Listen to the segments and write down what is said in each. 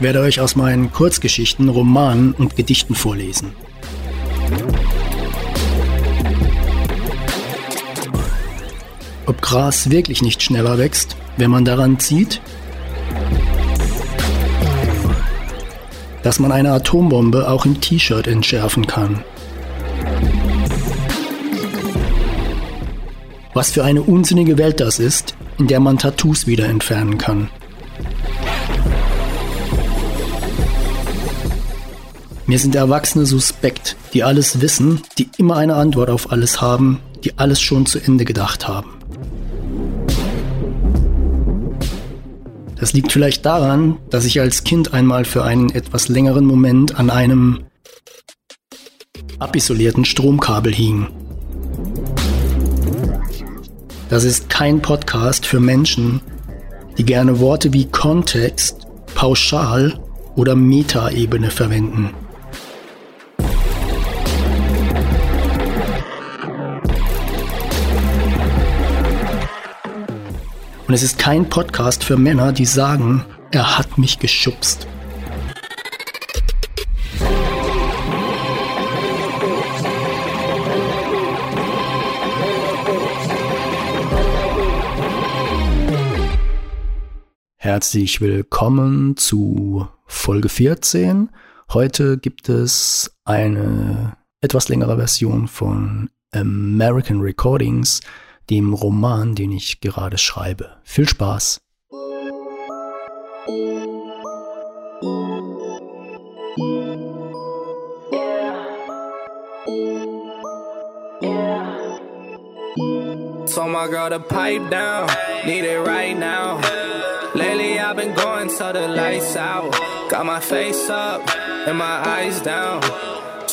Ich werde euch aus meinen Kurzgeschichten, Romanen und Gedichten vorlesen. Ob Gras wirklich nicht schneller wächst, wenn man daran zieht? Dass man eine Atombombe auch im T-Shirt entschärfen kann. Was für eine unsinnige Welt das ist, in der man Tattoos wieder entfernen kann. Mir sind Erwachsene suspekt, die alles wissen, die immer eine Antwort auf alles haben, die alles schon zu Ende gedacht haben. Das liegt vielleicht daran, dass ich als Kind einmal für einen etwas längeren Moment an einem abisolierten Stromkabel hing. Das ist kein Podcast für Menschen, die gerne Worte wie Kontext, Pauschal oder Metaebene verwenden. Und es ist kein Podcast für Männer, die sagen, er hat mich geschubst. Herzlich willkommen zu Folge 14. Heute gibt es eine etwas längere Version von American Recordings dem Roman, den ich gerade schreibe. Viel Spaß! Told my girl to pipe down, need it right now. Lately I've been going till the lights out. Got my face up and my eyes down.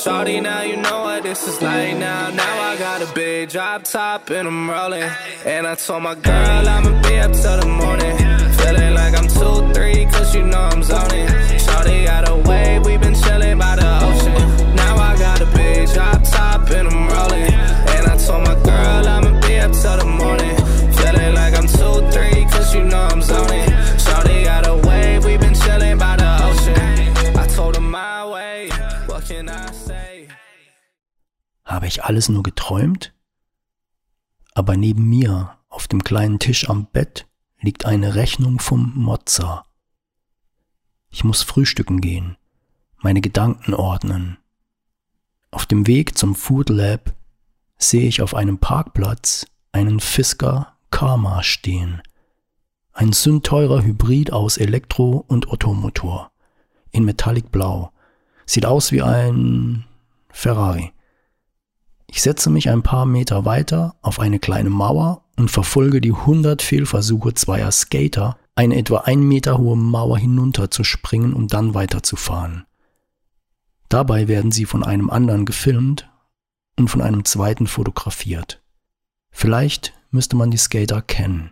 Shorty, now you know what this is like now. Now I got a big drop top and I'm rolling. And I told my girl I'ma be up till the morning. Feeling like I'm 2-3, cause you know I'm zoning. Shorty got a wave, we been chilling by the ocean. Now I got a big drop top and I'm rolling. Habe ich alles nur geträumt? Aber neben mir, auf dem kleinen Tisch am Bett, liegt eine Rechnung vom Mozza. Ich muss frühstücken gehen, meine Gedanken ordnen. Auf dem Weg zum Food Lab sehe ich auf einem Parkplatz einen Fisker Karma stehen. Ein sündteurer Hybrid aus Elektro- und Ottomotor. In Metallic Blau. Sieht aus wie ein Ferrari. Ich setze mich ein paar Meter weiter auf eine kleine Mauer und verfolge die hundert Fehlversuche zweier Skater, eine etwa ein Meter hohe Mauer hinunterzuspringen und dann weiterzufahren. Dabei werden sie von einem anderen gefilmt und von einem zweiten fotografiert. Vielleicht müsste man die Skater kennen.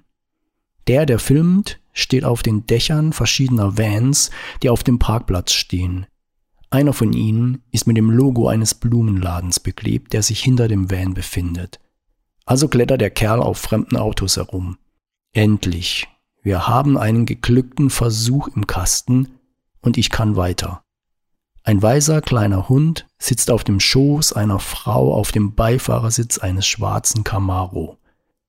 Der, der filmt, steht auf den Dächern verschiedener Vans, die auf dem Parkplatz stehen. Einer von ihnen ist mit dem Logo eines Blumenladens beklebt, der sich hinter dem Van befindet. Also klettert der Kerl auf fremden Autos herum. Endlich. Wir haben einen geglückten Versuch im Kasten und ich kann weiter. Ein weißer kleiner Hund sitzt auf dem Schoß einer Frau auf dem Beifahrersitz eines schwarzen Camaro.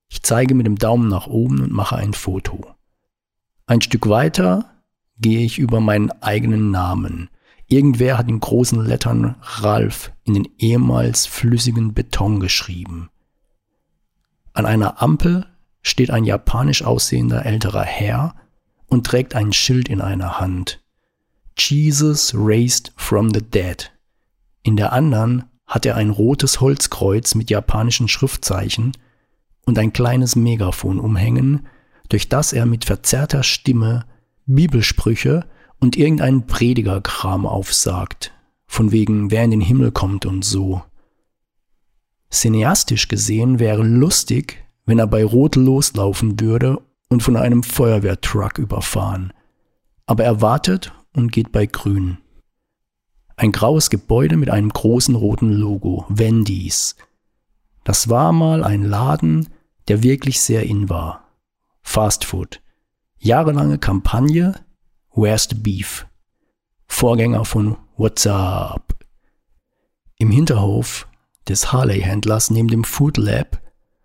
Ich zeige mit dem Daumen nach oben und mache ein Foto. Ein Stück weiter gehe ich über meinen eigenen Namen. Irgendwer hat in großen Lettern Ralf in den ehemals flüssigen Beton geschrieben. An einer Ampel steht ein japanisch aussehender älterer Herr und trägt ein Schild in einer Hand. Jesus raised from the dead. In der anderen hat er ein rotes Holzkreuz mit japanischen Schriftzeichen und ein kleines Megafon umhängen, durch das er mit verzerrter Stimme Bibelsprüche und irgendeinen Predigerkram aufsagt, von wegen wer in den Himmel kommt und so. Cineastisch gesehen wäre lustig, wenn er bei Rot loslaufen würde und von einem Feuerwehrtruck überfahren. Aber er wartet und geht bei Grün. Ein graues Gebäude mit einem großen roten Logo, Wendy's. Das war mal ein Laden, der wirklich sehr in war. Fast Food. Jahrelange Kampagne, Where's the Beef? Vorgänger von What's Up. Im Hinterhof des Harley-Händlers neben dem Food Lab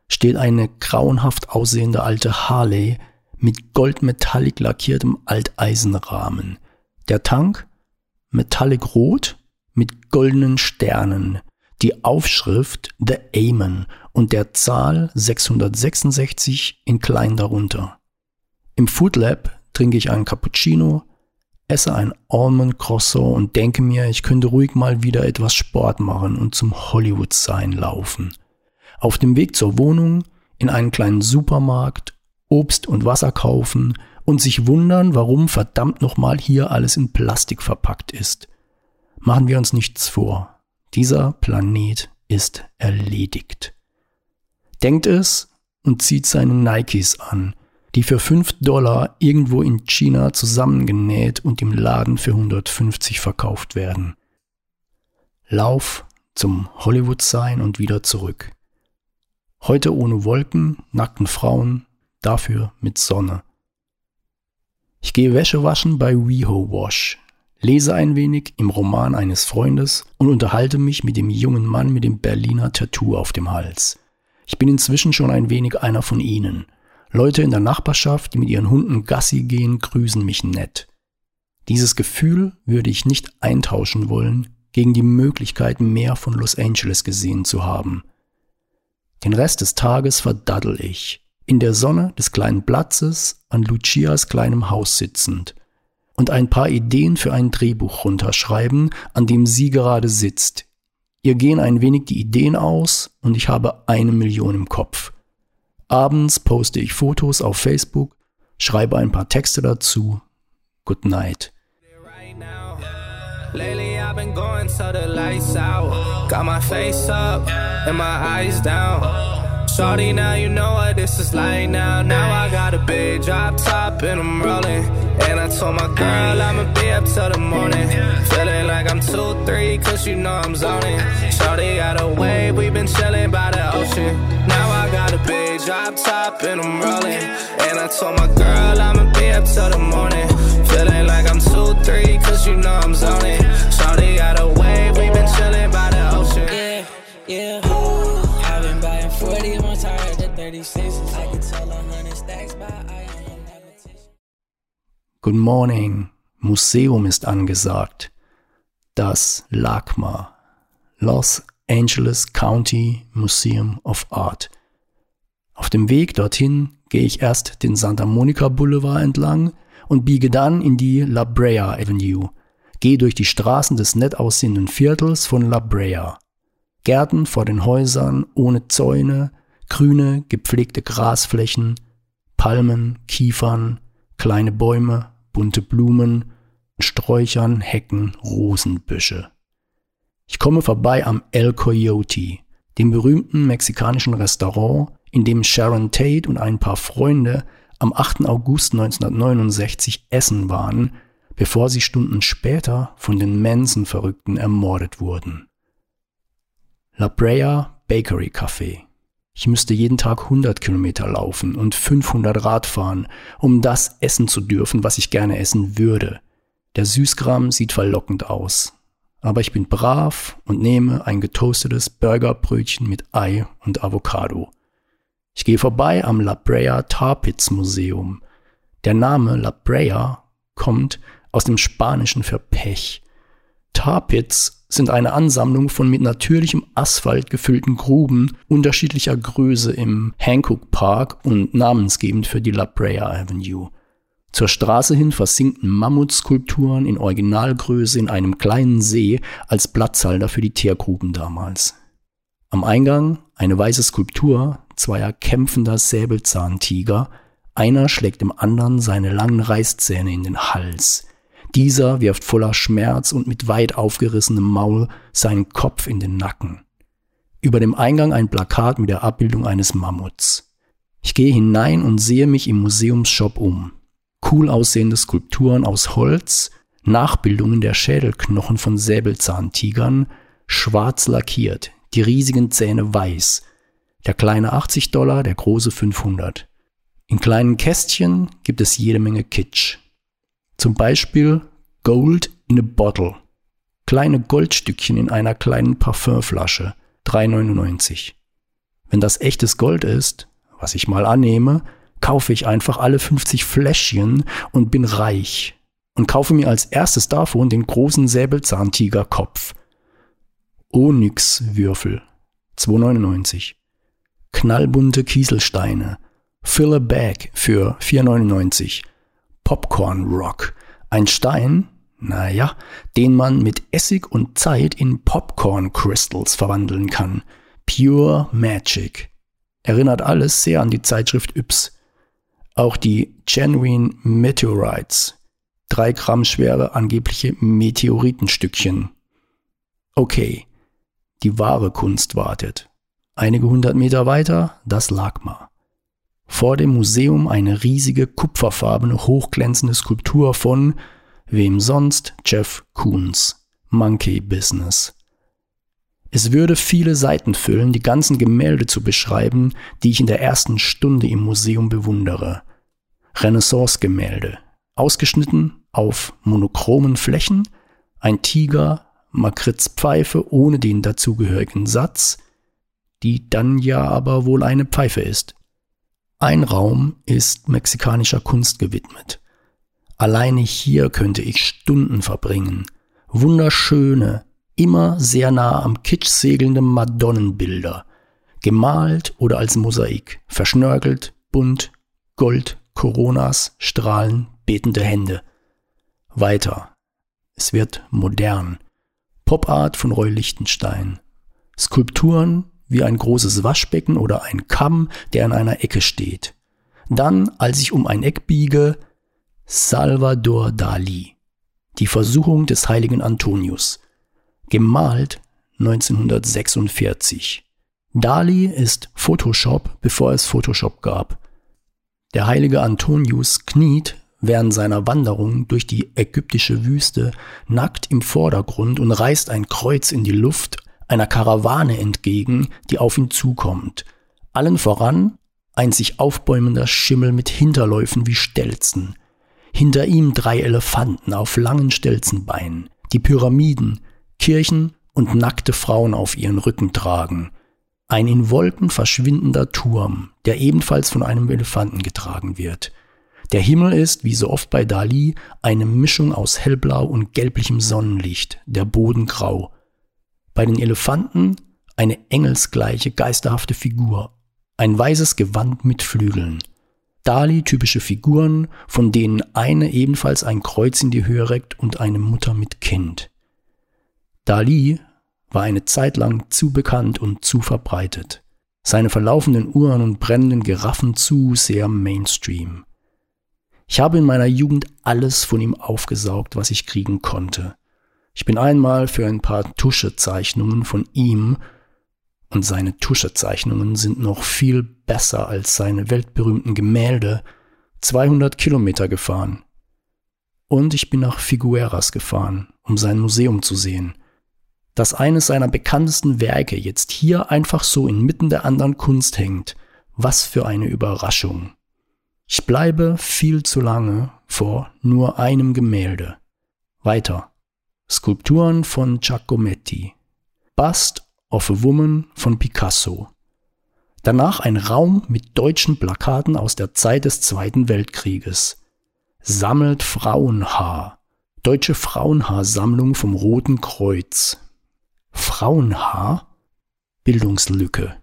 steht eine grauenhaft aussehende alte Harley mit goldmetallic lackiertem Alteisenrahmen. Der Tank metallic rot mit goldenen Sternen, die Aufschrift The Amen und der Zahl 666 in klein darunter. Im Food Lab trinke ich einen Cappuccino, esse ein Almond Croissant und denke mir, ich könnte ruhig mal wieder etwas Sport machen und zum Hollywood-Sein laufen. Auf dem Weg zur Wohnung in einen kleinen Supermarkt Obst und Wasser kaufen und sich wundern, warum verdammt nochmal hier alles in Plastik verpackt ist. Machen wir uns nichts vor. Dieser Planet ist erledigt. Denkt es und zieht seine Nikes an, die für 5 Dollar irgendwo in China zusammengenäht und im Laden für 150 verkauft werden. Lauf zum Hollywood-Sein und wieder zurück. Heute ohne Wolken, nackten Frauen, dafür mit Sonne. Ich gehe Wäsche waschen bei WeHo Wash, lese ein wenig im Roman eines Freundes und unterhalte mich mit dem jungen Mann mit dem Berliner Tattoo auf dem Hals. Ich bin inzwischen schon ein wenig einer von ihnen. Leute in der Nachbarschaft, die mit ihren Hunden Gassi gehen, grüßen mich nett. Dieses Gefühl würde ich nicht eintauschen wollen gegen die Möglichkeit, mehr von Los Angeles gesehen zu haben. Den Rest des Tages verdaddel ich, in der Sonne des kleinen Platzes an Lucias kleinem Haus sitzend und ein paar Ideen für ein Drehbuch runterschreiben, an dem sie gerade sitzt. Ihr gehen ein wenig die Ideen aus und ich habe eine Million im Kopf. Abends poste ich Fotos auf Facebook, schreibe ein paar Texte dazu. Good night. Lately I've been going to the lights out. Got my face up and my eyes down. Shorty, now you know what this is like now. Now I got a big drop top and I'm rolling. And I told my girl I'ma be up till the morning. Feeling like I'm 2-3 cause you know I'm zoning. Shorty got a wave, we been chilling by the ocean. Now I got a big drop top and I'm rolling. And I told my girl I'ma be up till the morning. Feeling like I'm 2-3 cause you know I'm zoning. Shawty got a wave, we been chilling by the ocean. Yeah, yeah. Good morning. Museum ist angesagt. Das LACMA. Los Angeles County Museum of Art. Auf dem Weg dorthin gehe ich erst den Santa Monica Boulevard entlang und biege dann in die La Brea Avenue. Gehe durch die Straßen des nett aussehenden Viertels von La Brea. Gärten vor den Häusern ohne Zäune, grüne, gepflegte Grasflächen, Palmen, Kiefern, kleine Bäume, bunte Blumen, Sträuchern, Hecken, Rosenbüsche. Ich komme vorbei am El Coyote, dem berühmten mexikanischen Restaurant, in dem Sharon Tate und ein paar Freunde am 8. August 1969 essen waren, bevor sie Stunden später von den Manson-Verrückten ermordet wurden. La Brea Bakery Café. Ich müsste jeden Tag 100 Kilometer laufen und 500 Rad fahren, um das essen zu dürfen, was ich gerne essen würde. Der Süßkram sieht verlockend aus. Aber ich bin brav und nehme ein getoastetes Burgerbrötchen mit Ei und Avocado. Ich gehe vorbei am La Brea Tar Pits Museum. Der Name La Brea kommt aus dem Spanischen für Pech. Tar Pits sind eine Ansammlung von mit natürlichem Asphalt gefüllten Gruben unterschiedlicher Größe im Hancock Park und namensgebend für die La Brea Avenue. Zur Straße hin versinken Mammutskulpturen in Originalgröße in einem kleinen See als Platzhalter für die Teergruben damals. Am Eingang eine weiße Skulptur zweier kämpfender Säbelzahntiger, einer schlägt dem anderen seine langen Reißzähne in den Hals. Dieser wirft voller Schmerz und mit weit aufgerissenem Maul seinen Kopf in den Nacken. Über dem Eingang ein Plakat mit der Abbildung eines Mammuts. Ich gehe hinein und sehe mich im Museumsshop um. Cool aussehende Skulpturen aus Holz, Nachbildungen der Schädelknochen von Säbelzahntigern, schwarz lackiert, die riesigen Zähne weiß, der kleine 80 Dollar, der große 500. In kleinen Kästchen gibt es jede Menge Kitsch. Zum Beispiel Gold in a bottle. Kleine Goldstückchen in einer kleinen Parfümflasche. 3,99. Wenn das echtes Gold ist, was ich mal annehme, kaufe ich einfach alle 50 Fläschchen und bin reich. Und kaufe mir als erstes davon den großen Säbelzahntigerkopf. Onyxwürfel. 2,99. Knallbunte Kieselsteine. Fill a Bag für 4,99. Popcorn Rock. Ein Stein, naja, den man mit Essig und Zeit in Popcorn Crystals verwandeln kann. Pure Magic. Erinnert alles sehr an die Zeitschrift Yps. Auch die Genuine Meteorites. Drei Gramm schwere angebliche Meteoritenstückchen. Okay, die wahre Kunst wartet. Einige hundert Meter weiter das Lagma. Vor dem Museum eine riesige kupferfarbene hochglänzende Skulptur von wem sonst Jeff Koons Monkey Business. Es würde viele Seiten füllen, die ganzen Gemälde zu beschreiben, die ich in der ersten Stunde im Museum bewundere. Renaissance-Gemälde, ausgeschnitten auf monochromen Flächen, ein Tiger, Makritzpfeife ohne den dazugehörigen Satz, die dann ja aber wohl eine Pfeife ist. Ein Raum ist mexikanischer Kunst gewidmet. Alleine hier könnte ich Stunden verbringen. Wunderschöne, immer sehr nah am Kitsch segelnde Madonnenbilder, gemalt oder als Mosaik, verschnörkelt, bunt, Gold, Coronas, Strahlen, betende Hände. Weiter. Es wird modern. Popart von Roy Lichtenstein. Skulpturen wie ein großes Waschbecken oder ein Kamm, der in einer Ecke steht. Dann, als ich um ein Eck biege, Salvador Dali. Die Versuchung des heiligen Antonius. Gemalt 1946. Dali ist Photoshop, bevor es Photoshop gab. Der heilige Antonius kniet während seiner Wanderung durch die ägyptische Wüste nackt im Vordergrund und reißt ein Kreuz in die Luft einer Karawane entgegen, die auf ihn zukommt. Allen voran ein sich aufbäumender Schimmel mit Hinterläufen wie Stelzen. Hinter ihm drei Elefanten auf langen Stelzenbeinen, die Pyramiden, Kirchen und nackte Frauen auf ihren Rücken tragen. Ein in Wolken verschwindender Turm, der ebenfalls von einem Elefanten getragen wird. Der Himmel ist, wie so oft bei Dali, eine Mischung aus hellblau und gelblichem Sonnenlicht, der Boden grau. Bei den Elefanten eine engelsgleiche, geisterhafte Figur, ein weißes Gewand mit Flügeln. Dali typische Figuren, von denen eine ebenfalls ein Kreuz in die Höhe reckt und eine Mutter mit Kind. Dali war eine Zeit lang zu bekannt und zu verbreitet. Seine verlaufenden Uhren und brennenden Giraffen zu sehr Mainstream. Ich habe in meiner Jugend alles von ihm aufgesaugt, was ich kriegen konnte. Ich bin einmal für ein paar Tuschezeichnungen von ihm und seine Tuschezeichnungen sind noch viel besser als seine weltberühmten Gemälde 200 Kilometer gefahren. Und ich bin nach Figueras gefahren, um sein Museum zu sehen. Dass eines seiner bekanntesten Werke jetzt hier einfach so inmitten der anderen Kunst hängt, was für eine Überraschung. Ich bleibe viel zu lange vor nur einem Gemälde. Weiter. Skulpturen von Giacometti, Bust of a Woman von Picasso. Danach ein Raum mit deutschen Plakaten aus der Zeit des Zweiten Weltkrieges. Sammelt Frauenhaar. Deutsche Frauenhaarsammlung vom Roten Kreuz. Frauenhaar? Bildungslücke.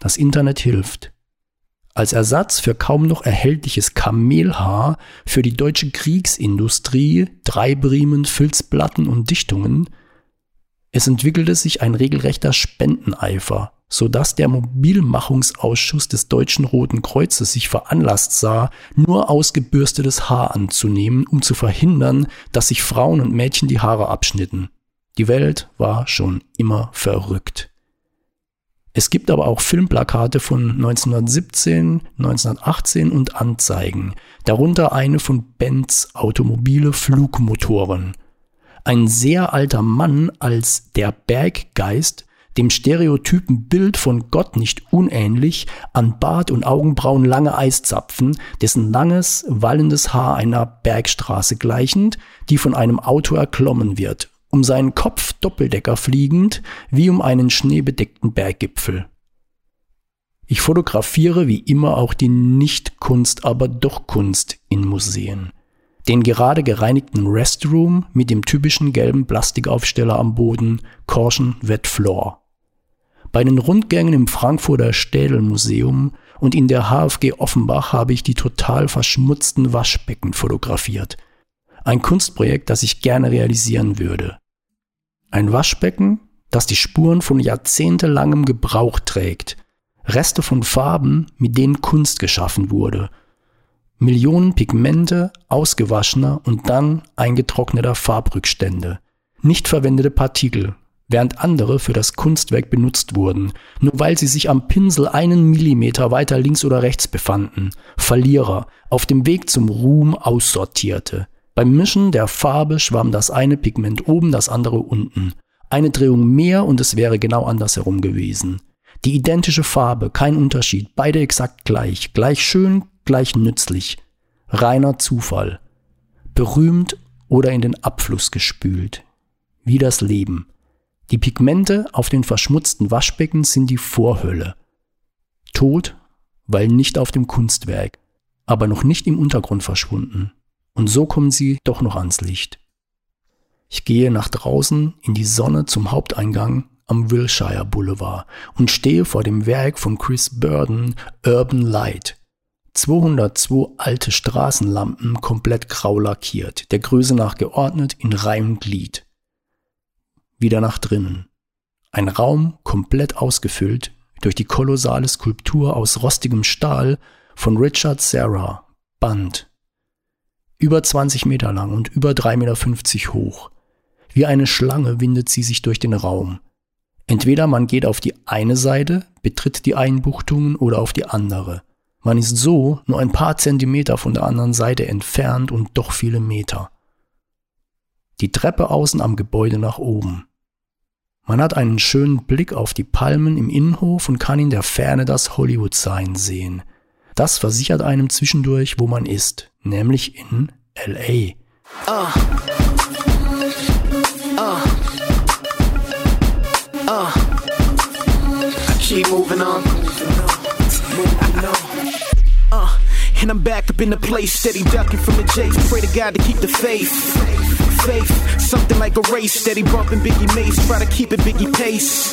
Das Internet hilft als Ersatz für kaum noch erhältliches Kamelhaar für die deutsche Kriegsindustrie, Dreibriemen, Filzplatten und Dichtungen. Es entwickelte sich ein regelrechter Spendeneifer, so dass der Mobilmachungsausschuss des Deutschen Roten Kreuzes sich veranlasst sah, nur ausgebürstetes Haar anzunehmen, um zu verhindern, dass sich Frauen und Mädchen die Haare abschnitten. Die Welt war schon immer verrückt. Es gibt aber auch Filmplakate von 1917, 1918 und Anzeigen, darunter eine von Benz Automobile Flugmotoren. Ein sehr alter Mann als der Berggeist dem stereotypen Bild von Gott nicht unähnlich, an Bart und Augenbrauen lange Eiszapfen, dessen langes, wallendes Haar einer Bergstraße gleichend, die von einem Auto erklommen wird, um seinen Kopf Doppeldecker fliegend, wie um einen schneebedeckten Berggipfel. Ich fotografiere wie immer auch die Nicht-Kunst, aber doch Kunst in Museen. Den gerade gereinigten Restroom mit dem typischen gelben Plastikaufsteller am Boden, Caution Wet Floor. Bei den Rundgängen im Frankfurter Städelmuseum und in der HFG Offenbach habe ich die total verschmutzten Waschbecken fotografiert. Ein Kunstprojekt, das ich gerne realisieren würde. Ein Waschbecken, das die Spuren von jahrzehntelangem Gebrauch trägt, Reste von Farben, mit denen Kunst geschaffen wurde. Millionen Pigmente, ausgewaschener und dann eingetrockneter Farbrückstände. Nicht verwendete Partikel, während andere für das Kunstwerk benutzt wurden, nur weil sie sich am Pinsel einen Millimeter weiter links oder rechts befanden. Verlierer, auf dem Weg zum Ruhm aussortierte. Beim Mischen der Farbe schwamm das eine Pigment oben, das andere unten. Eine Drehung mehr und es wäre genau andersherum gewesen. Die identische Farbe, kein Unterschied, beide exakt gleich, gleich schön, gleich nützlich. Reiner Zufall. Berühmt oder in den Abfluss gespült. Wie das Leben. Die Pigmente auf den verschmutzten Waschbecken sind die Vorhölle. Tot, weil nicht auf dem Kunstwerk, aber noch nicht im Untergrund verschwunden. Und so kommen sie doch noch ans Licht. Ich gehe nach draußen in die Sonne zum Haupteingang am Wilshire Boulevard und stehe vor dem Werk von Chris Burden Urban Light. 202 alte Straßenlampen komplett grau lackiert, der Größe nach geordnet in und Glied. Wieder nach drinnen. Ein Raum komplett ausgefüllt durch die kolossale Skulptur aus rostigem Stahl von Richard Serra, Band. Über 20 Meter lang und über 3,50 Meter hoch. Wie eine Schlange windet sie sich durch den Raum. Entweder man geht auf die eine Seite, betritt die Einbuchtungen oder auf die andere. Man ist so nur ein paar Zentimeter von der anderen Seite entfernt und doch viele Meter. Die Treppe außen am Gebäude nach oben. Man hat einen schönen Blick auf die Palmen im Innenhof und kann in der Ferne das Hollywood-Sign sehen. Das versichert einem zwischendurch, wo man ist, nämlich in LA. Uh. Ah. Uh, I keep moving on. And I'm back up in the place, steady ducking from the chase. Pray to God to keep the faith faith. Something like a race, steady bumping Biggie Mace. Try to keep it Biggie pace.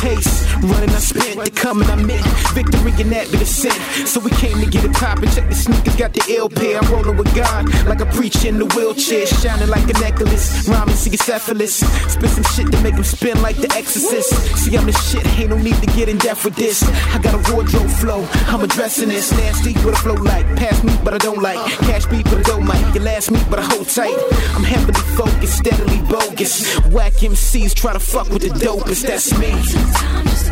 Pace, running I spent, the coming I meant. Victory in that be the sin. So we came to get it poppin'. Check the sneakers, got the ill pair. I'm rolling with God, like a preacher in the wheelchair. Shining like a necklace, rhyming cephalic. Spit some shit to make him spin like the exorcist. See, I'm the shit, ain't no need to get in depth with this. I got a wardrobe flow, I'm addressing this. Nasty with a flow like. Pass me, but I don't like. Cash beat, but I don't like. Your last me, but I hold tight. I'm steadily focused, steadily bogus. Whack MCs try to fuck with the dopest, that's me.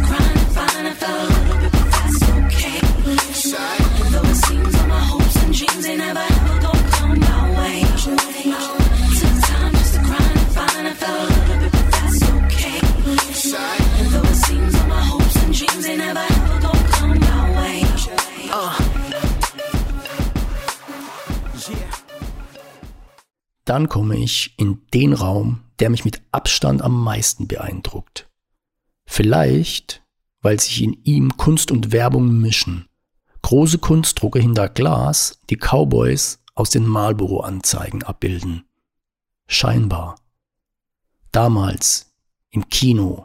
Dann komme ich in den Raum, der mich mit Abstand am meisten beeindruckt. Vielleicht, weil sich in ihm Kunst und Werbung mischen. Große Kunstdrucke hinter Glas, die Cowboys aus den Marlboro-Anzeigen abbilden. Scheinbar. Damals, im Kino,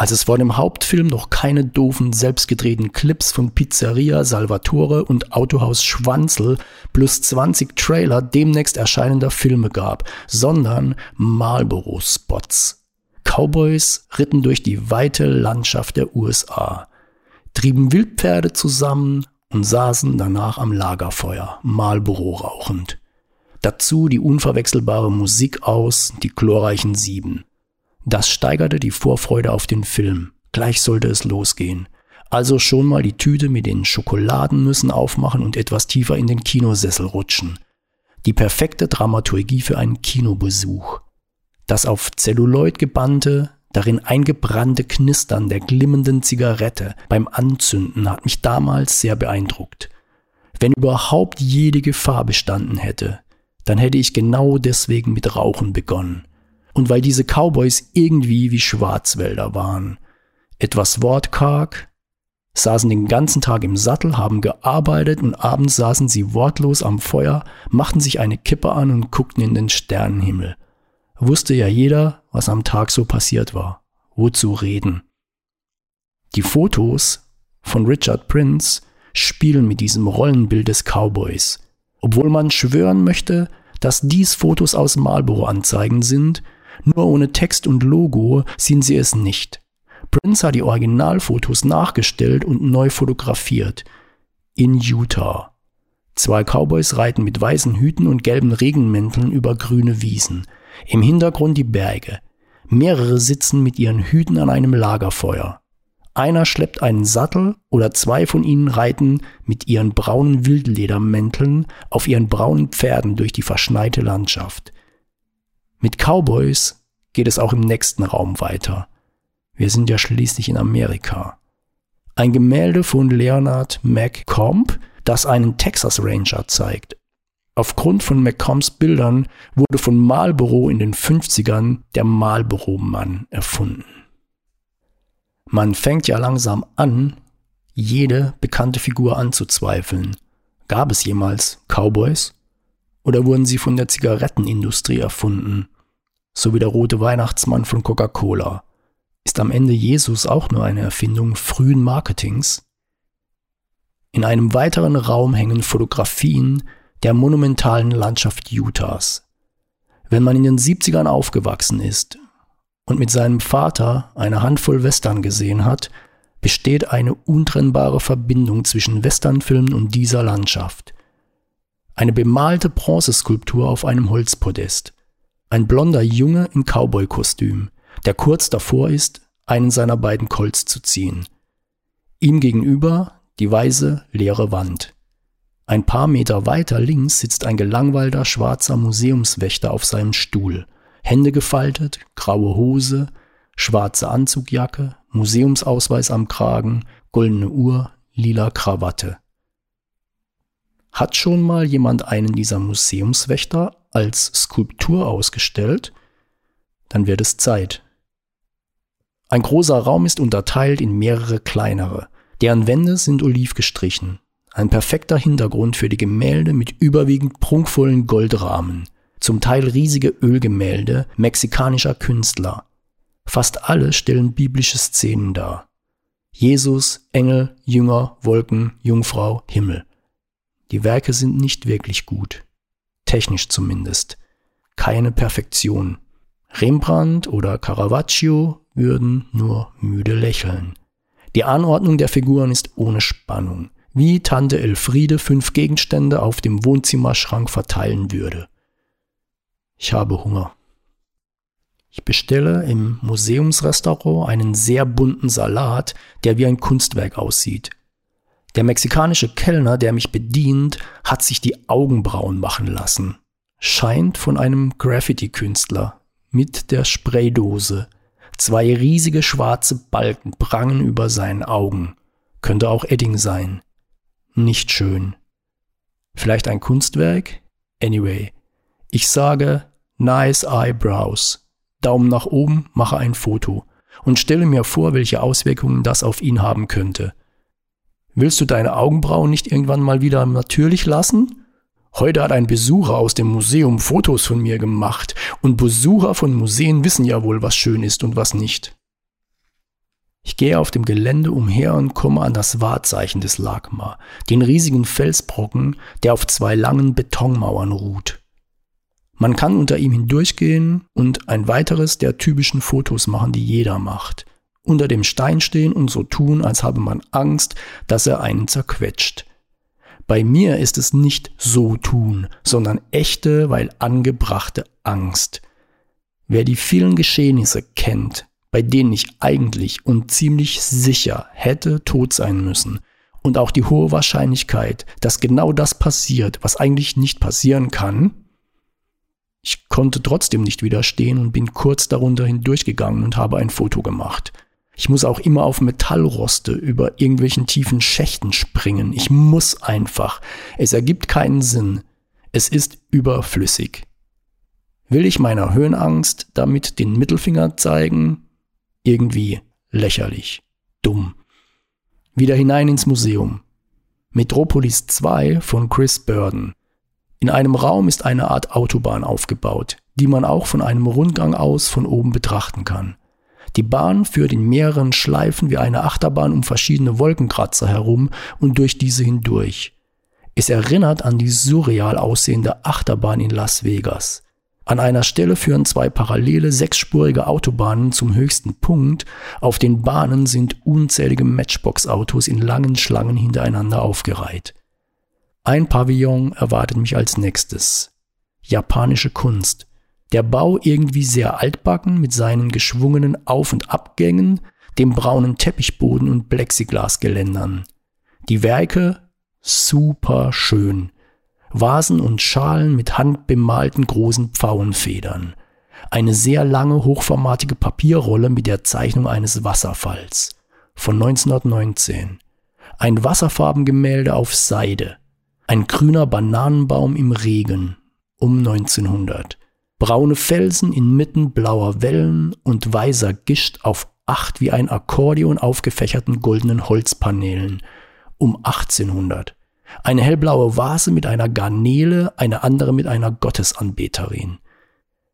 als es vor dem Hauptfilm noch keine doofen, selbstgedrehten Clips von Pizzeria Salvatore und Autohaus Schwanzel plus 20 Trailer demnächst erscheinender Filme gab, sondern Marlboro-Spots. Cowboys ritten durch die weite Landschaft der USA, trieben Wildpferde zusammen und saßen danach am Lagerfeuer, Marlboro rauchend. Dazu die unverwechselbare Musik aus, die chlorreichen Sieben. Das steigerte die Vorfreude auf den Film. Gleich sollte es losgehen. Also schon mal die Tüte mit den Schokoladennüssen aufmachen und etwas tiefer in den Kinosessel rutschen. Die perfekte Dramaturgie für einen Kinobesuch. Das auf Zelluloid gebannte, darin eingebrannte Knistern der glimmenden Zigarette beim Anzünden hat mich damals sehr beeindruckt. Wenn überhaupt jede Gefahr bestanden hätte, dann hätte ich genau deswegen mit Rauchen begonnen. Und weil diese Cowboys irgendwie wie Schwarzwälder waren. Etwas wortkarg, saßen den ganzen Tag im Sattel, haben gearbeitet und abends saßen sie wortlos am Feuer, machten sich eine Kippe an und guckten in den Sternenhimmel. Wusste ja jeder, was am Tag so passiert war. Wozu reden? Die Fotos von Richard Prince spielen mit diesem Rollenbild des Cowboys. Obwohl man schwören möchte, dass dies Fotos aus Marlboro-Anzeigen sind, nur ohne Text und Logo sind sie es nicht. Prince hat die Originalfotos nachgestellt und neu fotografiert. In Utah. Zwei Cowboys reiten mit weißen Hüten und gelben Regenmänteln über grüne Wiesen. Im Hintergrund die Berge. Mehrere sitzen mit ihren Hüten an einem Lagerfeuer. Einer schleppt einen Sattel oder zwei von ihnen reiten mit ihren braunen Wildledermänteln auf ihren braunen Pferden durch die verschneite Landschaft. Mit Cowboys geht es auch im nächsten Raum weiter. Wir sind ja schließlich in Amerika. Ein Gemälde von Leonard McComb, das einen Texas Ranger zeigt. Aufgrund von McCombs Bildern wurde von Marlboro in den 50ern der Marlboro-Mann erfunden. Man fängt ja langsam an, jede bekannte Figur anzuzweifeln. Gab es jemals Cowboys? Oder wurden sie von der Zigarettenindustrie erfunden? So wie der rote Weihnachtsmann von Coca-Cola. Ist am Ende Jesus auch nur eine Erfindung frühen Marketings? In einem weiteren Raum hängen Fotografien der monumentalen Landschaft Utahs. Wenn man in den 70ern aufgewachsen ist und mit seinem Vater eine Handvoll Western gesehen hat, besteht eine untrennbare Verbindung zwischen Westernfilmen und dieser Landschaft. Eine bemalte Bronzeskulptur auf einem Holzpodest. Ein blonder Junge im Cowboy-Kostüm, der kurz davor ist, einen seiner beiden Colts zu ziehen. Ihm gegenüber die weiße, leere Wand. Ein paar Meter weiter links sitzt ein gelangweilter schwarzer Museumswächter auf seinem Stuhl. Hände gefaltet, graue Hose, schwarze Anzugjacke, Museumsausweis am Kragen, goldene Uhr, lila Krawatte. Hat schon mal jemand einen dieser Museumswächter als Skulptur ausgestellt? Dann wird es Zeit. Ein großer Raum ist unterteilt in mehrere kleinere. Deren Wände sind oliv gestrichen. Ein perfekter Hintergrund für die Gemälde mit überwiegend prunkvollen Goldrahmen. Zum Teil riesige Ölgemälde mexikanischer Künstler. Fast alle stellen biblische Szenen dar. Jesus, Engel, Jünger, Wolken, Jungfrau, Himmel. Die Werke sind nicht wirklich gut. Technisch zumindest. Keine Perfektion. Rembrandt oder Caravaggio würden nur müde lächeln. Die Anordnung der Figuren ist ohne Spannung, wie Tante Elfriede fünf Gegenstände auf dem Wohnzimmerschrank verteilen würde. Ich habe Hunger. Ich bestelle im Museumsrestaurant einen sehr bunten Salat, der wie ein Kunstwerk aussieht. Der mexikanische Kellner, der mich bedient, hat sich die Augenbrauen machen lassen. Scheint von einem Graffiti-Künstler mit der Spraydose. Zwei riesige schwarze Balken prangen über seinen Augen. Könnte auch Edding sein. Nicht schön. Vielleicht ein Kunstwerk? Anyway. Ich sage nice eyebrows. Daumen nach oben, mache ein Foto und stelle mir vor, welche Auswirkungen das auf ihn haben könnte. Willst du deine Augenbrauen nicht irgendwann mal wieder natürlich lassen? Heute hat ein Besucher aus dem Museum Fotos von mir gemacht und Besucher von Museen wissen ja wohl, was schön ist und was nicht. Ich gehe auf dem Gelände umher und komme an das Wahrzeichen des Lagma, den riesigen Felsbrocken, der auf zwei langen Betonmauern ruht. Man kann unter ihm hindurchgehen und ein weiteres der typischen Fotos machen, die jeder macht. Unter dem Stein stehen und so tun, als habe man Angst, dass er einen zerquetscht. Bei mir ist es nicht so tun, sondern echte, weil angebrachte Angst. Wer die vielen Geschehnisse kennt, bei denen ich eigentlich und ziemlich sicher hätte tot sein müssen, und auch die hohe Wahrscheinlichkeit, dass genau das passiert, was eigentlich nicht passieren kann, Ich konnte trotzdem nicht widerstehen und bin kurz darunter hindurchgegangen und habe ein Foto gemacht. Ich muss auch immer auf Metallroste über irgendwelchen tiefen Schächten springen. Ich muss einfach. Es ergibt keinen Sinn. Es ist überflüssig. Will ich meiner Höhenangst damit den Mittelfinger zeigen? Irgendwie lächerlich. Dumm. Wieder hinein ins Museum. Metropolis 2 von Chris Burden. In einem Raum ist eine Art Autobahn aufgebaut, die man auch von einem Rundgang aus von oben betrachten kann. Die Bahn führt in mehreren Schleifen wie eine Achterbahn um verschiedene Wolkenkratzer herum und durch diese hindurch. Es erinnert an die surreal aussehende Achterbahn in Las Vegas. An einer Stelle führen zwei parallele sechsspurige Autobahnen zum höchsten Punkt. Auf den Bahnen sind unzählige Matchbox-Autos in langen Schlangen hintereinander aufgereiht. Ein Pavillon erwartet mich als nächstes. Japanische Kunst. Der Bau irgendwie sehr altbacken mit seinen geschwungenen Auf- und Abgängen, dem braunen Teppichboden und Plexiglasgeländern. Die Werke super schön. Vasen und Schalen mit handbemalten großen Pfauenfedern, eine sehr lange hochformatige Papierrolle mit der Zeichnung eines Wasserfalls. Von 1919, ein Wasserfarbengemälde auf Seide, ein grüner Bananenbaum im Regen. Um 1900, braune Felsen inmitten blauer Wellen und weißer Gischt auf acht wie ein Akkordeon aufgefächerten goldenen Holzpaneelen um 1800 eine hellblaue Vase mit einer Garnele, eine andere mit einer Gottesanbeterin.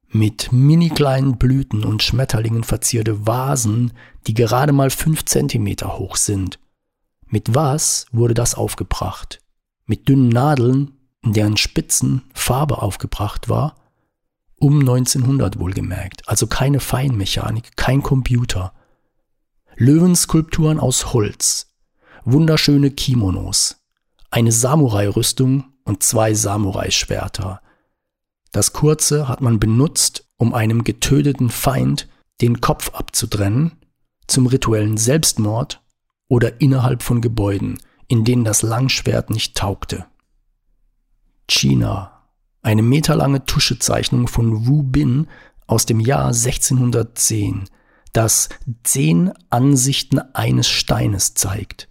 Mit mini kleinen Blüten und Schmetterlingen verzierte Vasen, die gerade mal fünf Zentimeter hoch sind. Mit was wurde das aufgebracht? Mit dünnen Nadeln, in deren Spitzen Farbe aufgebracht war? Um 1900 wohlgemerkt, also keine Feinmechanik, kein Computer. Löwenskulpturen aus Holz, wunderschöne Kimonos, eine Samurai-Rüstung und zwei Samurai-Schwerter. Das kurze hat man benutzt, um einem getöteten Feind den Kopf abzutrennen, zum rituellen Selbstmord oder innerhalb von Gebäuden, in denen das Langschwert nicht taugte. China. Eine meterlange Tuschezeichnung von Wu Bin aus dem Jahr 1610, das zehn Ansichten eines Steines zeigt.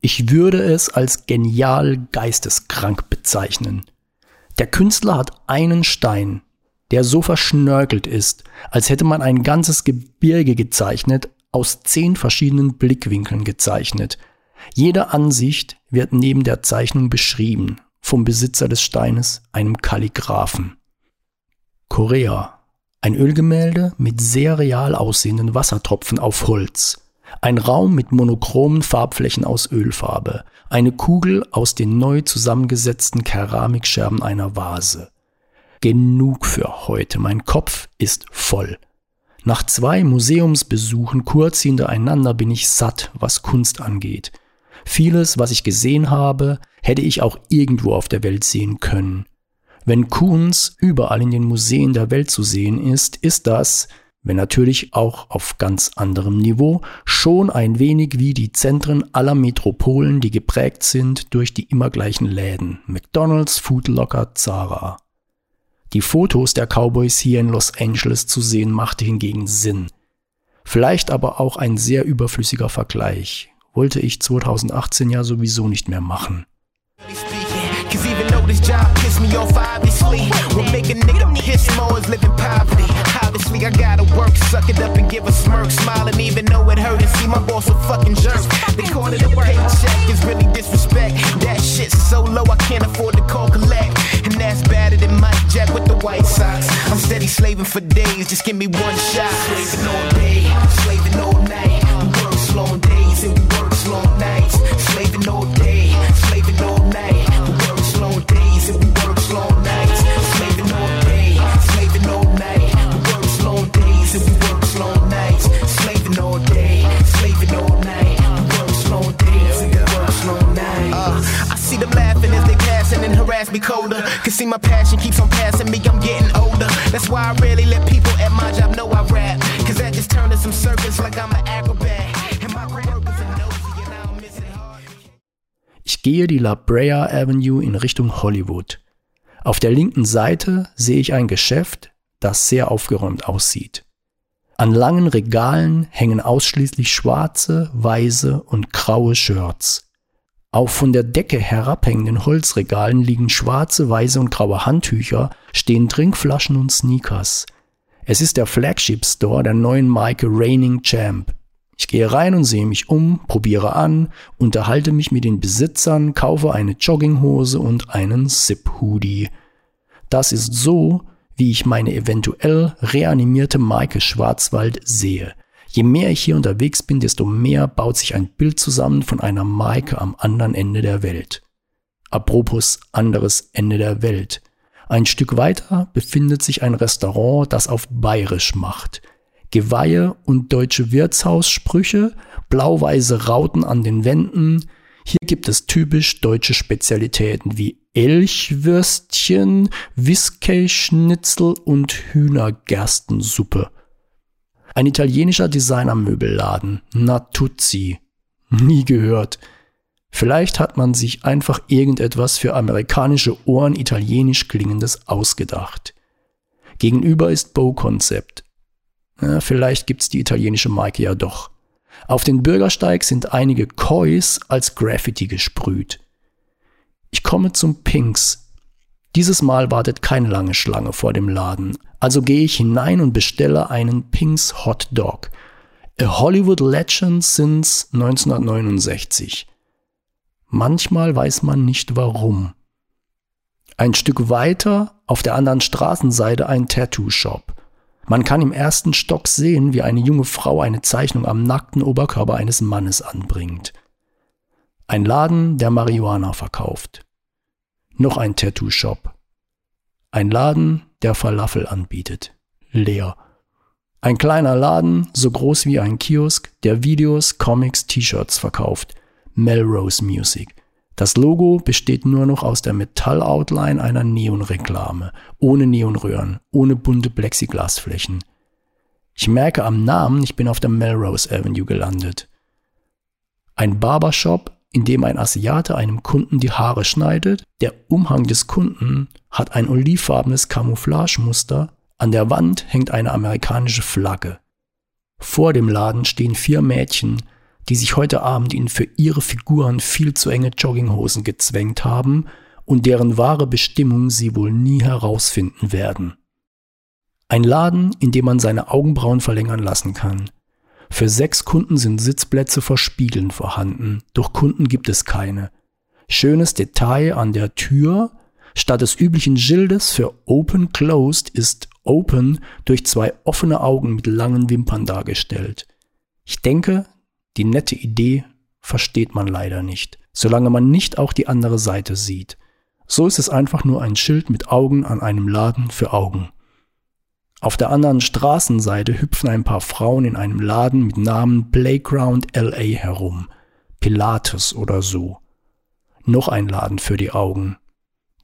Ich würde es als genial geisteskrank bezeichnen. Der Künstler hat einen Stein, der so verschnörkelt ist, als hätte man ein ganzes Gebirge gezeichnet, aus zehn verschiedenen Blickwinkeln gezeichnet. Jede Ansicht wird neben der Zeichnung beschrieben, vom Besitzer des Steines, einem Kalligraphen. Korea. Ein Ölgemälde mit sehr real aussehenden Wassertropfen auf Holz. Ein Raum mit monochromen Farbflächen aus Ölfarbe. Eine Kugel aus den neu zusammengesetzten Keramikscherben einer Vase. Genug für heute. Mein Kopf ist voll. Nach zwei Museumsbesuchen kurz hintereinander bin ich satt, was Kunst angeht. Vieles, was ich gesehen habe, hätte ich auch irgendwo auf der Welt sehen können. Wenn Kunst überall in den Museen der Welt zu sehen ist, ist das, wenn natürlich auch auf ganz anderem Niveau, schon ein wenig wie die Zentren aller Metropolen, die geprägt sind durch die immer gleichen Läden. McDonald's, Foodlocker, Zara. Die Fotos der Cowboys hier in Los Angeles zu sehen machte hingegen Sinn. Vielleicht aber auch ein sehr überflüssiger Vergleich. Wollte ich 2018 ja sowieso nicht mehr machen. Cause even though this job pissed me off, obviously, what make a nigga piss more is living poverty. Obviously, I gotta work, suck it up and give a smirk, smile, and even though it hurt, and see my boss a fucking jerk. They call it a paycheck, is really disrespect. That shit's so low, I can't afford to call collect. And that's better than Mike Jack with the White Sox. I'm steady slaving for days, just give me one shot. Slaving all day, slaving all see my passion keeps on passing me, I'm getting older. That's why I rarely let people at my job know I rap. Cause that just turned some circus like I'm an acrobat. Ich gehe die La Brea Avenue in Richtung Hollywood. Auf der linken Seite sehe ich ein Geschäft, das sehr aufgeräumt aussieht. An langen Regalen hängen ausschließlich schwarze, weiße und graue Shirts. Auf von der Decke herabhängenden Holzregalen liegen schwarze, weiße und graue Handtücher, stehen Trinkflaschen und Sneakers. Es ist der Flagship Store der neuen Marke Reigning Champ. Ich gehe rein und sehe mich um, probiere an, unterhalte mich mit den Besitzern, kaufe eine Jogginghose und einen Zip-Hoodie. Das ist so, wie ich meine eventuell reanimierte Marke Schwarzwald sehe. Je mehr ich hier unterwegs bin, desto mehr baut sich ein Bild zusammen von einer Marke am anderen Ende der Welt. Apropos anderes Ende der Welt. Ein Stück weiter befindet sich ein Restaurant, das auf bayerisch macht. Geweihe und deutsche Wirtshaussprüche, blau-weiße Rauten an den Wänden. Hier gibt es typisch deutsche Spezialitäten wie Elchwürstchen, Whiskey-Schnitzel und Hühnergerstensuppe. Ein italienischer Designermöbelladen, Natuzzi. Nie gehört. Vielleicht hat man sich einfach irgendetwas für amerikanische Ohren italienisch klingendes ausgedacht. Gegenüber ist Bow Concept, ja, vielleicht gibt's die italienische Marke ja doch. Auf den Bürgersteig sind einige Kois als Graffiti gesprüht. Ich komme zum Pinks. Dieses Mal wartet keine lange Schlange vor dem Laden, also gehe ich hinein und bestelle einen Pinks Hot Dog. A Hollywood Legend since 1969. Manchmal weiß man nicht warum. Ein Stück weiter auf der anderen Straßenseite ein Tattoo-Shop. Man kann im ersten Stock sehen, wie eine junge Frau eine Zeichnung am nackten Oberkörper eines Mannes anbringt. Ein Laden, der Marihuana verkauft. Noch ein Tattoo-Shop. Ein Laden, der Falafel anbietet. Leer. Ein kleiner Laden, so groß wie ein Kiosk, der Videos, Comics, T-Shirts verkauft. Melrose Music. Das Logo besteht nur noch aus der Metalloutline einer Neonreklame, ohne Neonröhren, ohne bunte Plexiglasflächen. Ich merke am Namen, ich bin auf der Melrose Avenue gelandet. Ein Barbershop, in dem ein Asiate einem Kunden die Haare schneidet. Der Umhang des Kunden hat ein olivfarbenes Camouflagemuster. An der Wand hängt eine amerikanische Flagge. Vor dem Laden stehen vier Mädchen, die sich heute Abend in für ihre Figuren viel zu enge Jogginghosen gezwängt haben und deren wahre Bestimmung sie wohl nie herausfinden werden. Ein Laden, in dem man seine Augenbrauen verlängern lassen kann. Für sechs Kunden sind Sitzplätze vor Spiegeln vorhanden, doch Kunden gibt es keine. Schönes Detail an der Tür, statt des üblichen Schildes für Open Closed ist Open durch zwei offene Augen mit langen Wimpern dargestellt. Ich denke, die nette Idee versteht man leider nicht, solange man nicht auch die andere Seite sieht. So ist es einfach nur ein Schild mit Augen an einem Laden für Augen. Auf der anderen Straßenseite hüpfen ein paar Frauen in einem Laden mit Namen Playground LA herum. Pilates oder so. Noch ein Laden für die Augen.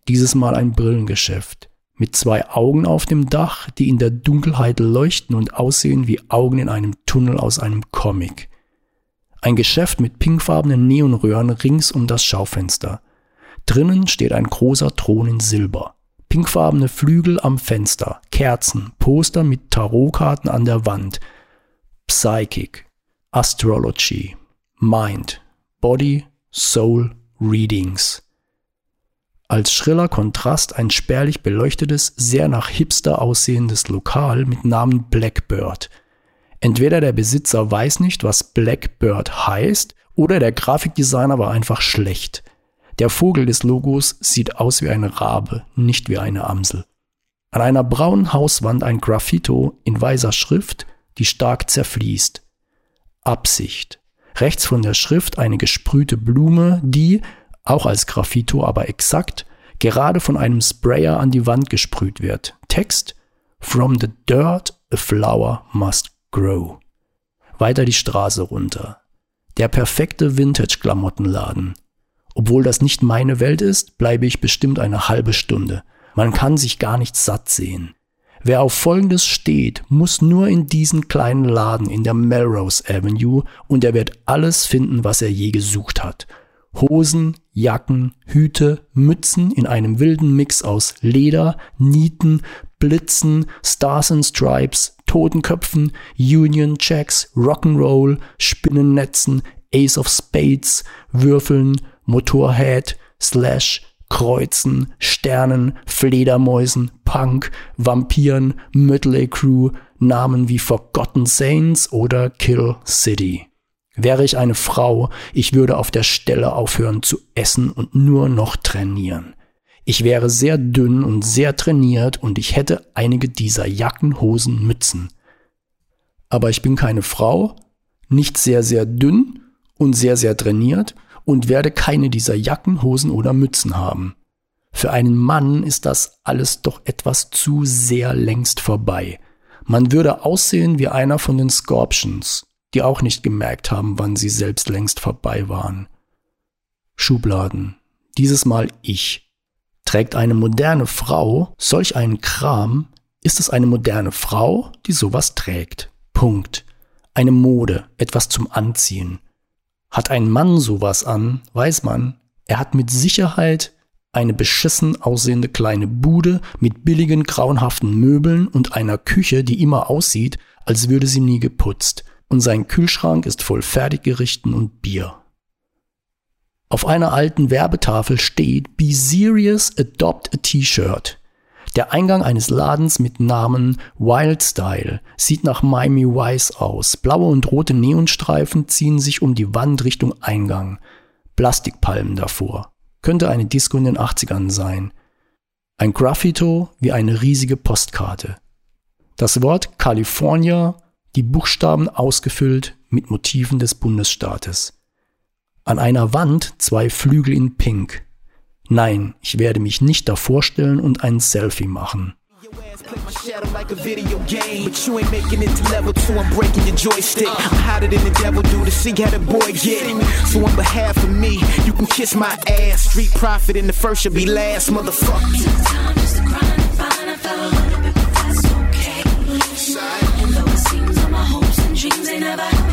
Dieses Mal ein Brillengeschäft. Mit zwei Augen auf dem Dach, die in der Dunkelheit leuchten und aussehen wie Augen in einem Tunnel aus einem Comic. Ein Geschäft mit pinkfarbenen Neonröhren rings um das Schaufenster. Drinnen steht ein großer Thron in Silber. Pinkfarbene Flügel am Fenster, Kerzen, Poster mit Tarotkarten an der Wand. Psychic, Astrology, Mind, Body, Soul, Readings. Als schriller Kontrast ein spärlich beleuchtetes, sehr nach Hipster aussehendes Lokal mit Namen Blackbird – Entweder der Besitzer weiß nicht, was Blackbird heißt, oder der Grafikdesigner war einfach schlecht. Der Vogel des Logos sieht aus wie eine Rabe, nicht wie eine Amsel. An einer braunen Hauswand ein Graffito in weißer Schrift, die stark zerfließt. Absicht. Rechts von der Schrift eine gesprühte Blume, die, auch als Graffito, aber exakt, gerade von einem Sprayer an die Wand gesprüht wird. Text From the dirt a flower must Grow. Weiter die Straße runter. Der perfekte Vintage-Klamottenladen. Obwohl das nicht meine Welt ist, bleibe ich bestimmt eine halbe Stunde. Man kann sich gar nicht satt sehen. Wer auf Folgendes steht, muss nur in diesen kleinen Laden in der Melrose Avenue und er wird alles finden, was er je gesucht hat. Hosen, Jacken, Hüte, Mützen in einem wilden Mix aus Leder, Nieten, Blitzen, Stars and Stripes, Totenköpfen, Union Jacks, Rock'n'Roll, Spinnennetzen, Ace of Spades, Würfeln, Motorhead, Slash, Kreuzen, Sternen, Fledermäusen, Punk, Vampiren, Mötley Crew, Namen wie Forgotten Saints oder Kill City. Wäre ich eine Frau, ich würde auf der Stelle aufhören zu essen und nur noch trainieren. Ich wäre sehr dünn und sehr trainiert und ich hätte einige dieser Jacken, Hosen, Mützen. Aber ich bin keine Frau, nicht sehr, sehr dünn und sehr, sehr trainiert und werde keine dieser Jacken, Hosen oder Mützen haben. Für einen Mann ist das alles doch etwas zu sehr längst vorbei. Man würde aussehen wie einer von den Scorpions, die auch nicht gemerkt haben, wann sie selbst längst vorbei waren. Schubladen. Dieses Mal ich. Trägt eine moderne Frau solch einen Kram, ist es eine moderne Frau, die sowas trägt. Punkt. Eine Mode, etwas zum Anziehen. Hat ein Mann sowas an, weiß man, er hat mit Sicherheit eine beschissen aussehende kleine Bude mit billigen grauenhaften Möbeln und einer Küche, die immer aussieht, als würde sie nie geputzt, und sein Kühlschrank ist voll Fertiggerichten und Bier. Auf einer alten Werbetafel steht Be Serious Adopt a T-Shirt. Der Eingang eines Ladens mit Namen Wild Style sieht nach Miami Vice aus. Blaue und rote Neonstreifen ziehen sich um die Wand Richtung Eingang. Plastikpalmen davor. Könnte eine Disco in den 80ern sein. Ein Graffito wie eine riesige Postkarte. Das Wort California, die Buchstaben ausgefüllt mit Motiven des Bundesstaates. An einer Wand zwei Flügel in Pink. Nein, ich werde mich nicht davor stellen und ein Selfie machen. Play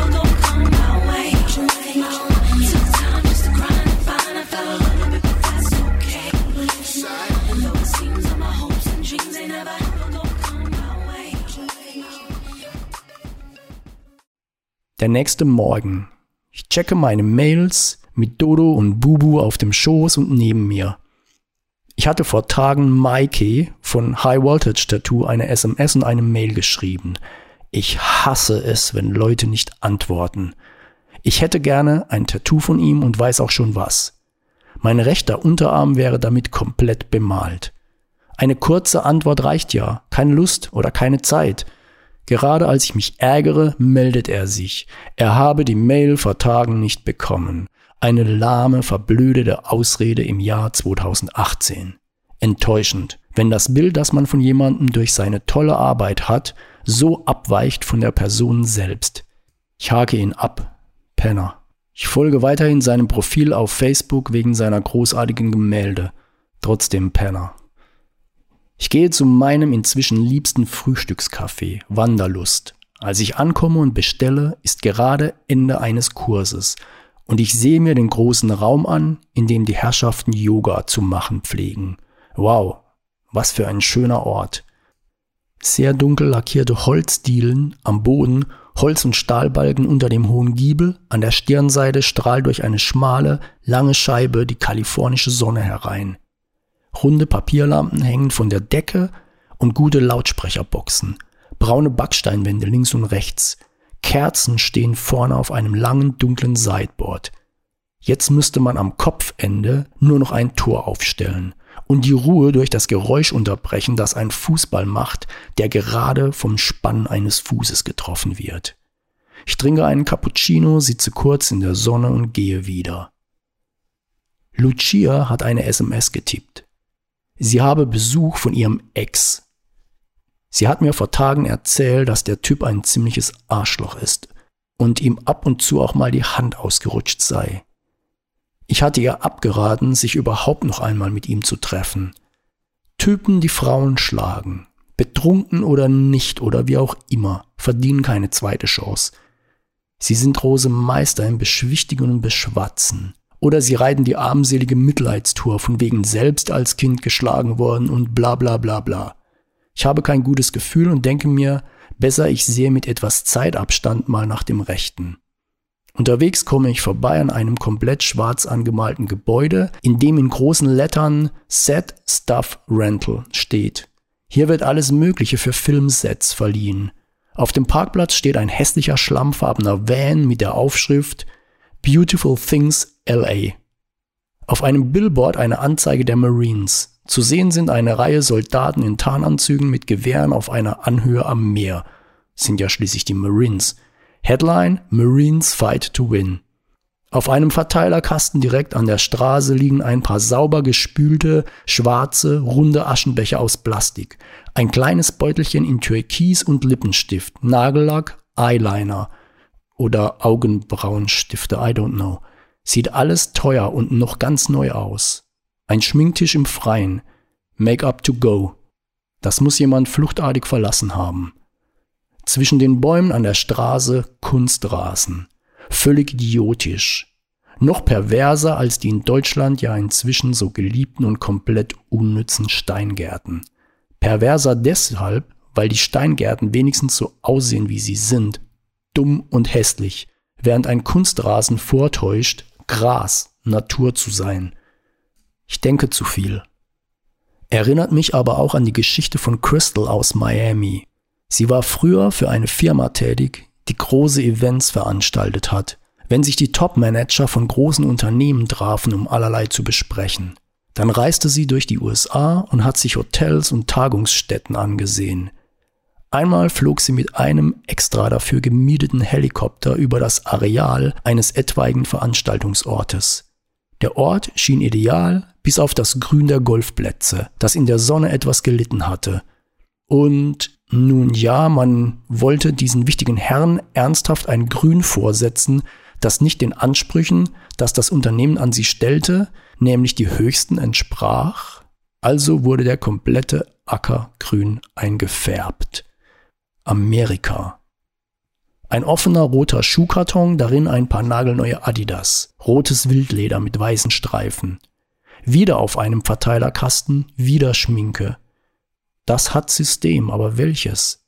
Der nächste Morgen. Ich checke meine Mails mit Dodo und Bubu auf dem Schoß und neben mir. Ich hatte vor Tagen Maike von High Voltage Tattoo eine SMS und eine Mail geschrieben. Ich hasse es, wenn Leute nicht antworten. Ich hätte gerne ein Tattoo von ihm und weiß auch schon was. Mein rechter Unterarm wäre damit komplett bemalt. Eine kurze Antwort reicht ja, keine Lust oder keine Zeit. Gerade als ich mich ärgere, meldet er sich. Er habe die Mail vor Tagen nicht bekommen. Eine lahme, verblödete Ausrede im Jahr 2018. Enttäuschend, wenn das Bild, das man von jemandem durch seine tolle Arbeit hat, so abweicht von der Person selbst. Ich hake ihn ab. Penner. Ich folge weiterhin seinem Profil auf Facebook wegen seiner großartigen Gemälde. Trotzdem Penner. Ich gehe zu meinem inzwischen liebsten Frühstückscafé, Wanderlust. Als ich ankomme und bestelle, ist gerade Ende eines Kurses und ich sehe mir den großen Raum an, in dem die Herrschaften Yoga zu machen pflegen. Wow, was für ein schöner Ort. Sehr dunkel lackierte Holzdielen am Boden, Holz- und Stahlbalken unter dem hohen Giebel, an der Stirnseite strahlt durch eine schmale, lange Scheibe die kalifornische Sonne herein. Runde Papierlampen hängen von der Decke und gute Lautsprecherboxen. Braune Backsteinwände links und rechts. Kerzen stehen vorne auf einem langen, dunklen Sideboard. Jetzt müsste man am Kopfende nur noch ein Tor aufstellen und die Ruhe durch das Geräusch unterbrechen, das ein Fußball macht, der gerade vom Spann eines Fußes getroffen wird. Ich trinke einen Cappuccino, sitze kurz in der Sonne und gehe wieder. Lucia hat eine SMS getippt. Sie habe Besuch von ihrem Ex. Sie hat mir vor Tagen erzählt, dass der Typ ein ziemliches Arschloch ist und ihm ab und zu auch mal die Hand ausgerutscht sei. Ich hatte ihr abgeraten, sich überhaupt noch einmal mit ihm zu treffen. Typen, die Frauen schlagen, betrunken oder nicht oder wie auch immer, verdienen keine zweite Chance. Sie sind große Meister im Beschwichtigen und Beschwatzen Oder sie reiten die armselige Mitleidstour von wegen selbst als Kind geschlagen worden und bla bla bla bla. Ich habe kein gutes Gefühl und denke mir, besser ich sehe mit etwas Zeitabstand mal nach dem Rechten. Unterwegs komme ich vorbei an einem komplett schwarz angemalten Gebäude, in dem in großen Lettern Set Stuff Rental steht. Hier wird alles Mögliche für Filmsets verliehen. Auf dem Parkplatz steht ein hässlicher schlammfarbener Van mit der Aufschrift Beautiful Things LA. Auf einem Billboard eine Anzeige der Marines. Zu sehen sind eine Reihe Soldaten in Tarnanzügen mit Gewehren auf einer Anhöhe am Meer. Sind ja schließlich die Marines. Headline Marines Fight to Win. Auf einem Verteilerkasten direkt an der Straße liegen ein paar sauber gespülte, schwarze, runde Aschenbecher aus Plastik, ein kleines Beutelchen in Türkis und Lippenstift, Nagellack, Eyeliner oder Augenbrauenstifte, I don't know. Sieht alles teuer und noch ganz neu aus. Ein Schminktisch im Freien, Make-up to go. Das muss jemand fluchtartig verlassen haben. Zwischen den Bäumen an der Straße Kunstrasen. Völlig idiotisch. Noch perverser als die in Deutschland ja inzwischen so geliebten und komplett unnützen Steingärten. Perverser deshalb, weil die Steingärten wenigstens so aussehen, wie sie sind. Dumm und hässlich. Während ein Kunstrasen vortäuscht, Gras, Natur zu sein. Ich denke zu viel. Erinnert mich aber auch an die Geschichte von Crystal aus Miami. Sie war früher für eine Firma tätig, die große Events veranstaltet hat, wenn sich die Top-Manager von großen Unternehmen trafen, um allerlei zu besprechen. Dann reiste sie durch die USA und hat sich Hotels und Tagungsstätten angesehen. Einmal flog sie mit einem extra dafür gemieteten Helikopter über das Areal eines etwaigen Veranstaltungsortes. Der Ort schien ideal, bis auf das Grün der Golfplätze, das in der Sonne etwas gelitten hatte. Und nun ja, man wollte diesen wichtigen Herrn ernsthaft ein Grün vorsetzen, das nicht den Ansprüchen, das das Unternehmen an sie stellte, nämlich die höchsten entsprach. Also wurde der komplette Acker grün eingefärbt. Amerika. Ein offener roter Schuhkarton, darin ein paar nagelneue Adidas, rotes Wildleder mit weißen Streifen. Wieder auf einem Verteilerkasten, wieder Schminke, das hat System, aber welches?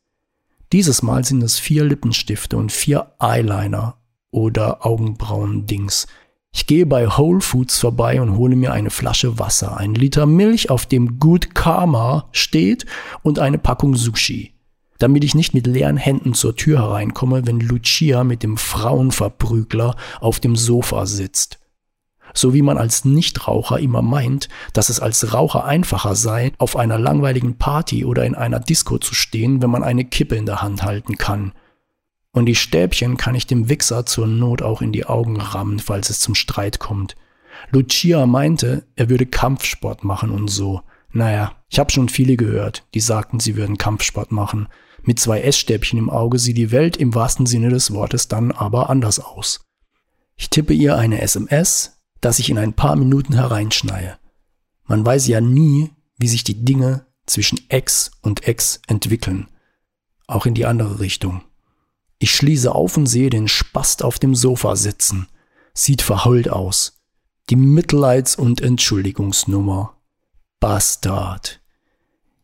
Dieses Mal sind es vier Lippenstifte und vier Eyeliner oder Augenbrauen-Dings. Ich gehe bei Whole Foods vorbei und hole mir eine Flasche Wasser, ein Liter Milch, auf dem Good Karma steht und eine Packung Sushi. Damit ich nicht mit leeren Händen zur Tür hereinkomme, wenn Lucia mit dem Frauenverprügler auf dem Sofa sitzt so wie man als Nichtraucher immer meint, dass es als Raucher einfacher sei, auf einer langweiligen Party oder in einer Disco zu stehen, wenn man eine Kippe in der Hand halten kann. Und die Stäbchen kann ich dem Wichser zur Not auch in die Augen rammen, falls es zum Streit kommt. Lucia meinte, er würde Kampfsport machen und so. Naja, ich habe schon viele gehört, die sagten, sie würden Kampfsport machen. Mit zwei Essstäbchen im Auge sieht die Welt im wahrsten Sinne des Wortes dann aber anders aus. Ich tippe ihr eine SMS, das ich in ein paar Minuten hereinschneie. Man weiß ja nie, wie sich die Dinge zwischen Ex und Ex entwickeln. Auch in die andere Richtung. Ich schließe auf und sehe den Spast auf dem Sofa sitzen. Sieht verheult aus. Die Mitleids- und Entschuldigungsnummer. Bastard.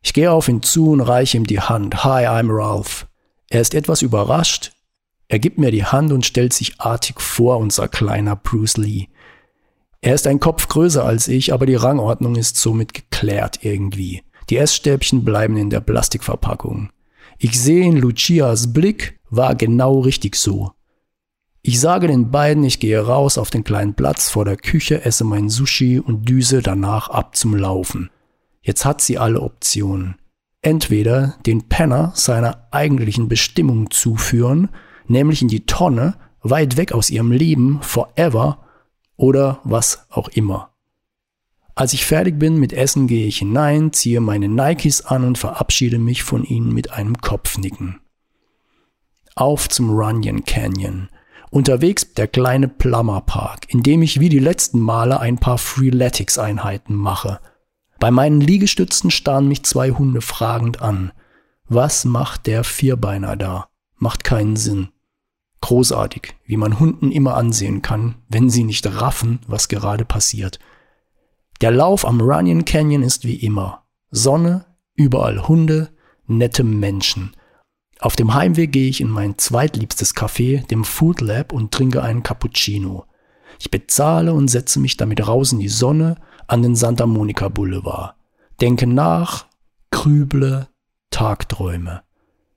Ich gehe auf ihn zu und reiche ihm die Hand. Hi, I'm Ralph. Er ist etwas überrascht. Er gibt mir die Hand und stellt sich artig vor, unser kleiner Bruce Lee. Er ist ein Kopf größer als ich, aber die Rangordnung ist somit geklärt irgendwie. Die Essstäbchen bleiben in der Plastikverpackung. Ich sehe in Lucias Blick, war genau richtig so. Ich sage den beiden, ich gehe raus auf den kleinen Platz vor der Küche, esse mein Sushi und düse danach ab zum Laufen. Jetzt hat sie alle Optionen. Entweder den Penner seiner eigentlichen Bestimmung zuführen, nämlich in die Tonne, weit weg aus ihrem Leben, forever, oder was auch immer. Als ich fertig bin mit Essen, gehe ich hinein, ziehe meine Nikes an und verabschiede mich von ihnen mit einem Kopfnicken. Auf zum Runyon Canyon. Unterwegs der kleine Plummer Park, in dem ich wie die letzten Male ein paar Freeletics-Einheiten mache. Bei meinen Liegestützen starren mich zwei Hunde fragend an. Was macht der Vierbeiner da? Macht keinen Sinn. Großartig, wie man Hunden immer ansehen kann, wenn sie nicht raffen, was gerade passiert. Der Lauf am Runyon Canyon ist wie immer. Sonne, überall Hunde, nette Menschen. Auf dem Heimweg gehe ich in mein zweitliebstes Café, dem Food Lab, und trinke einen Cappuccino. Ich bezahle und setze mich damit raus in die Sonne an den Santa Monica Boulevard. Denke nach, grüble, Tagträume.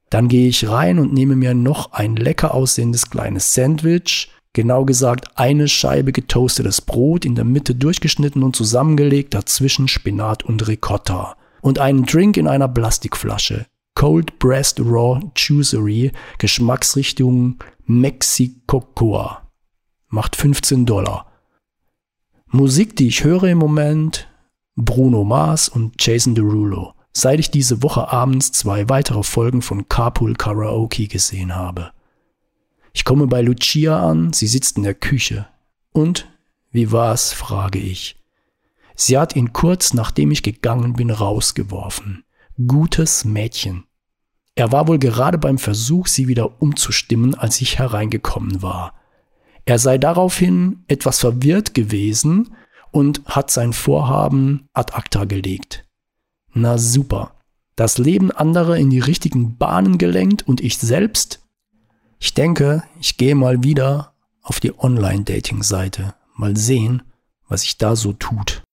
Dann gehe ich rein und nehme mir noch ein lecker aussehendes kleines Sandwich, genau gesagt eine Scheibe getoastetes Brot in der Mitte durchgeschnitten und zusammengelegt, dazwischen Spinat und Ricotta und einen Drink in einer Plastikflasche. Cold Breast Raw Juicery, Geschmacksrichtung Mexicocoa. Macht 15 Dollar. Musik, die ich höre im Moment, Bruno Mars und Jason Derulo seit ich diese Woche abends zwei weitere Folgen von Carpool Karaoke gesehen habe. Ich komme bei Lucia an, sie sitzt in der Küche. Und wie war's, frage ich. Sie hat ihn kurz nachdem ich gegangen bin rausgeworfen. Gutes Mädchen. Er war wohl gerade beim Versuch, sie wieder umzustimmen, als ich hereingekommen war. Er sei daraufhin etwas verwirrt gewesen und hat sein Vorhaben ad acta gelegt. Na super. Das Leben anderer in die richtigen Bahnen gelenkt und ich selbst? Ich denke, ich gehe mal wieder auf die Online-Dating-Seite. Mal sehen, was sich da so tut.